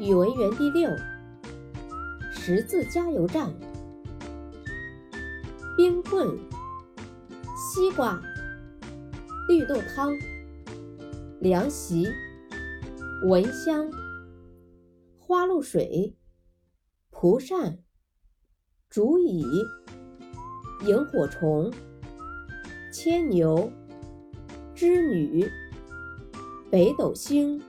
语文园地六十字加油站冰棍、西瓜、绿豆汤、凉席、蚊香、花露水、蒲扇、竹椅、萤火虫、牵牛、织女、北斗星。